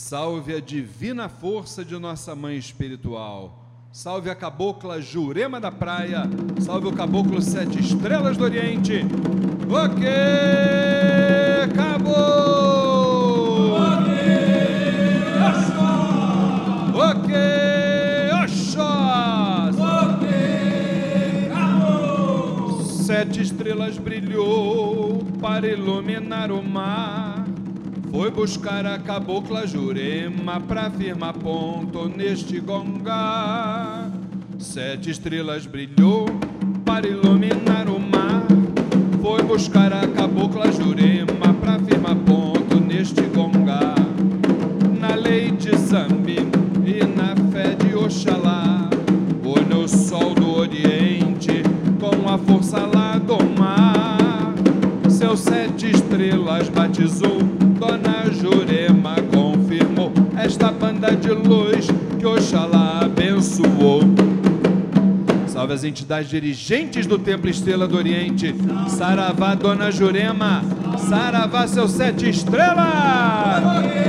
Salve a divina força de nossa mãe espiritual. Salve a cabocla Jurema da Praia. Salve o caboclo Sete Estrelas do Oriente. O que acabou? O que Oxós? Sete estrelas brilhou para iluminar o mar. Foi buscar a cabocla Jurema pra firmar ponto neste gongar. Sete estrelas brilhou para iluminar o mar. Foi buscar a cabocla Jurema pra firmar ponto neste gongar. Na lei de Zambi e na fé de Oxalá. Olha o sol do Oriente com a força lá do mar. Seus sete estrelas batizou banda de luz que Oxalá abençoou. Salve as entidades dirigentes do Templo Estrela do Oriente. Saravá, Dona Jurema. Saravá, seus sete estrelas.